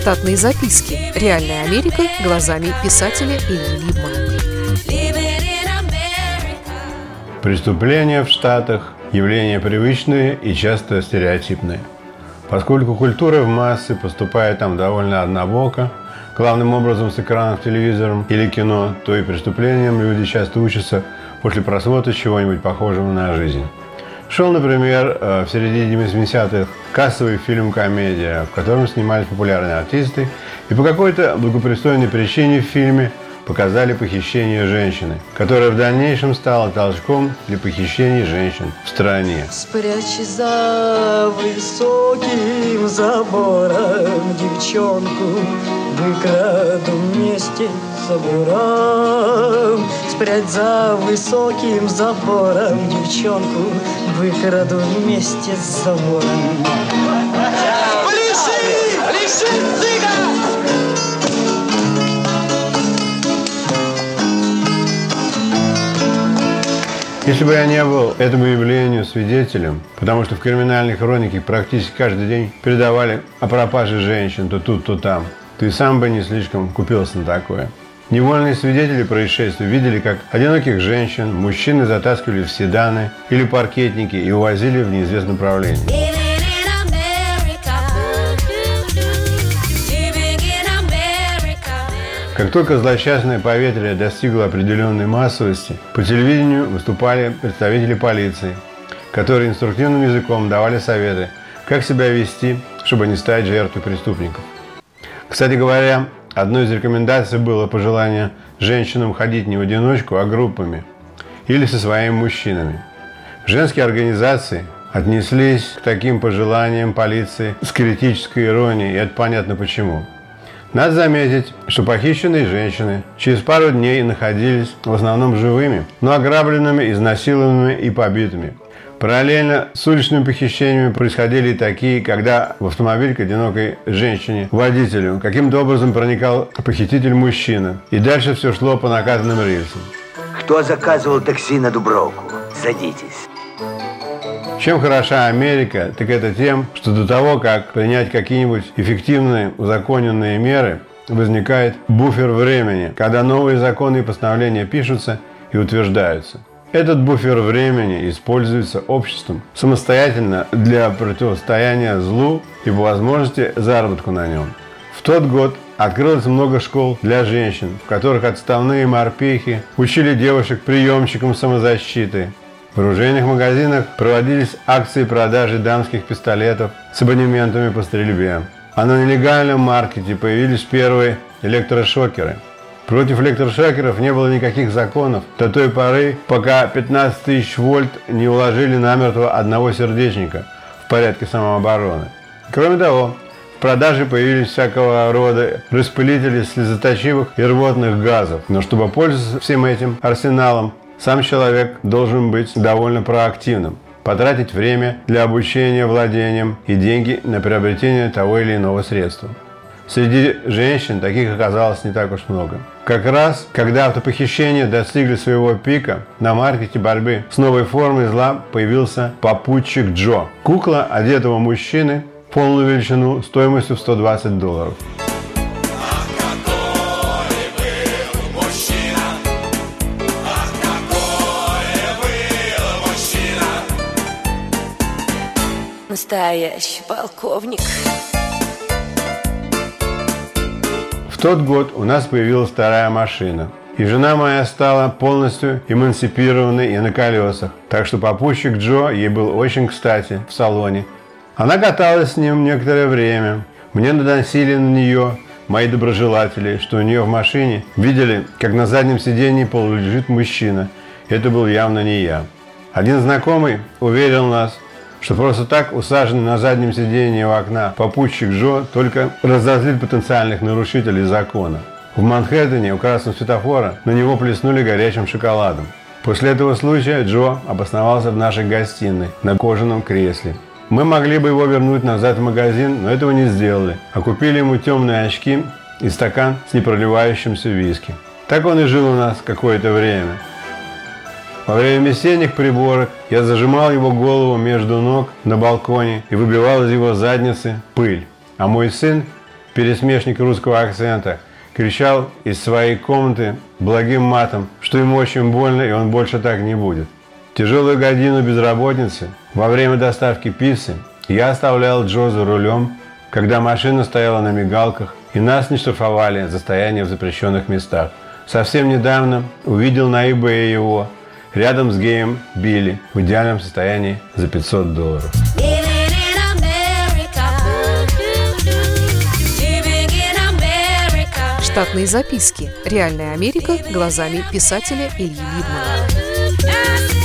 Штатные записки. Реальная Америка глазами писателя Ильи Либмана. Преступления в Штатах – явления привычные и часто стереотипные. Поскольку культура в массы поступает там довольно однобоко, главным образом с экранов телевизором или кино, то и преступлениям люди часто учатся после просмотра чего-нибудь похожего на жизнь. Шел, например, э, в середине 80-х кассовый фильм-комедия, в котором снимались популярные артисты, и по какой-то благопристойной причине в фильме показали похищение женщины, которая в дальнейшем стала толчком для похищений женщин в стране. Спрячь за высоким забором девчонку, выкраду вместе с забором. Спрячь за высоким забором девчонку, выкраду вместе с забором. Пляши! Пляши, цыган! Если бы я не был этому явлению свидетелем, потому что в криминальной хронике практически каждый день передавали о пропаже женщин то тут, то там, и сам бы не слишком купился на такое. Невольные свидетели происшествия видели, как одиноких женщин мужчины затаскивали в седаны или паркетники и увозили в неизвестном направлении. Как только злосчастное поветрие достигло определенной массовости, по телевидению выступали представители полиции, которые инструктивным языком давали советы, как себя вести, чтобы не стать жертвой преступников. Кстати говоря, одной из рекомендаций было пожелание женщинам ходить не в одиночку, а группами или со своими мужчинами. Женские организации отнеслись к таким пожеланиям полиции с критической иронией, и это понятно почему. Надо заметить, что похищенные женщины через пару дней находились в основном живыми, но ограбленными, изнасилованными и побитыми. Параллельно с уличными похищениями происходили и такие, когда в автомобиль к одинокой женщине, водителю, каким-то образом проникал похититель мужчина. И дальше все шло по наказанным рельсам. Кто заказывал такси на Дубровку? Садитесь. Чем хороша Америка, так это тем, что до того, как принять какие-нибудь эффективные узаконенные меры, возникает буфер времени, когда новые законы и постановления пишутся и утверждаются. Этот буфер времени используется обществом самостоятельно для противостояния злу и по возможности заработку на нем. В тот год открылось много школ для женщин, в которых отставные морпехи учили девушек приемчикам самозащиты, в оружейных магазинах проводились акции продажи дамских пистолетов с абонементами по стрельбе. А на нелегальном маркете появились первые электрошокеры. Против электрошокеров не было никаких законов до той поры, пока 15 тысяч вольт не уложили намертво одного сердечника в порядке самообороны. Кроме того, в продаже появились всякого рода распылители слезоточивых и рвотных газов. Но чтобы пользоваться всем этим арсеналом, сам человек должен быть довольно проактивным, потратить время для обучения владением и деньги на приобретение того или иного средства. Среди женщин таких оказалось не так уж много. Как раз, когда автопохищения достигли своего пика, на маркете борьбы с новой формой зла появился попутчик Джо. Кукла одетого мужчины полную величину стоимостью в 120 долларов. Настоящий полковник. Тот год у нас появилась вторая машина. И жена моя стала полностью эмансипированной и на колесах. Так что попутчик Джо ей был очень кстати в салоне. Она каталась с ним некоторое время. Мне наносили на нее мои доброжелатели, что у нее в машине видели, как на заднем сидении полулежит мужчина. Это был явно не я. Один знакомый уверил нас, что просто так усаженный на заднем сиденье у окна попутчик Джо только разозлит потенциальных нарушителей закона. В Манхэттене у красного светофора на него плеснули горячим шоколадом. После этого случая Джо обосновался в нашей гостиной на кожаном кресле. Мы могли бы его вернуть назад в магазин, но этого не сделали, а купили ему темные очки и стакан с непроливающимся виски. Так он и жил у нас какое-то время. Во время весенних приборок я зажимал его голову между ног на балконе и выбивал из его задницы пыль. А мой сын пересмешник русского акцента, кричал из своей комнаты благим матом, что ему очень больно и он больше так не будет. Тяжелую годину безработицы во время доставки пиццы я оставлял Джо за рулем, когда машина стояла на мигалках, и нас не штрафовали за стояние в запрещенных местах. Совсем недавно увидел на eBay его рядом с геем Билли в идеальном состоянии за 500 долларов. Штатные записки. Реальная Америка глазами писателя Ильи Либмана.